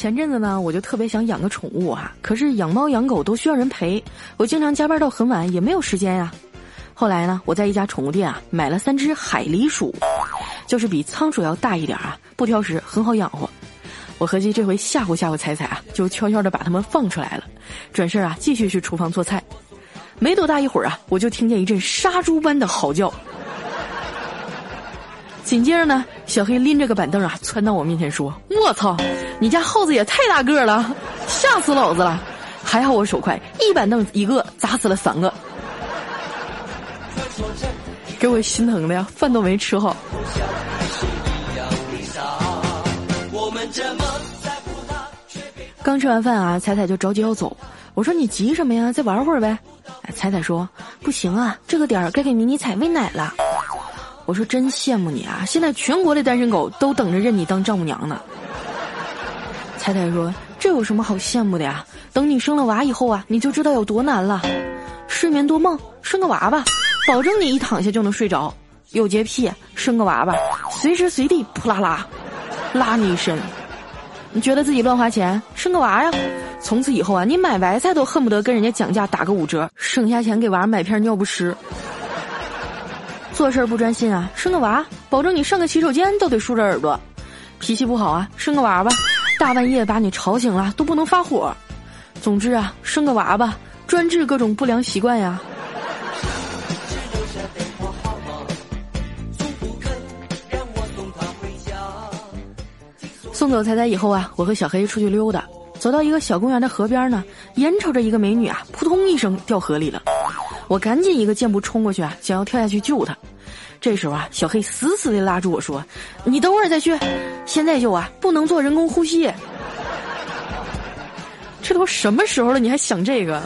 前阵子呢，我就特别想养个宠物啊，可是养猫养狗都需要人陪，我经常加班到很晚，也没有时间呀。后来呢，我在一家宠物店啊买了三只海狸鼠，就是比仓鼠要大一点啊，不挑食，很好养活。我合计这回吓唬吓唬彩彩啊，就悄悄的把它们放出来了，转身啊继续去厨房做菜。没多大一会儿啊，我就听见一阵杀猪般的嚎叫。紧接着呢，小黑拎着个板凳啊，窜到我面前说：“我操，你家耗子也太大个了，吓死老子了！还好我手快，一板凳一个砸死了三个，给我心疼的呀，饭都没吃好。”刚吃完饭啊，彩彩就着急要走。我说：“你急什么呀？再玩会儿呗。”彩彩说：“不行啊，这个点儿该给迷你彩喂奶了。”我说真羡慕你啊！现在全国的单身狗都等着认你当丈母娘呢。彩彩说：“这有什么好羡慕的呀？等你生了娃以后啊，你就知道有多难了。失眠多梦，生个娃吧，保证你一躺下就能睡着。有洁癖，生个娃吧，随时随地扑啦啦，拉你一身。你觉得自己乱花钱，生个娃呀？从此以后啊，你买白菜都恨不得跟人家讲价打个五折，省下钱给娃买片尿不湿。”做事不专心啊，生个娃，保证你上个洗手间都得竖着耳朵；脾气不好啊，生个娃吧，大半夜把你吵醒了都不能发火。总之啊，生个娃吧，专治各种不良习惯呀。送走彩彩以后啊，我和小黑出去溜达，走到一个小公园的河边呢，眼瞅着一个美女啊，扑通一声掉河里了。我赶紧一个箭步冲过去啊，想要跳下去救她。这时候啊，小黑死死的拉住我说：“你等会儿再去，现在就啊，不能做人工呼吸。”这都什么时候了，你还想这个？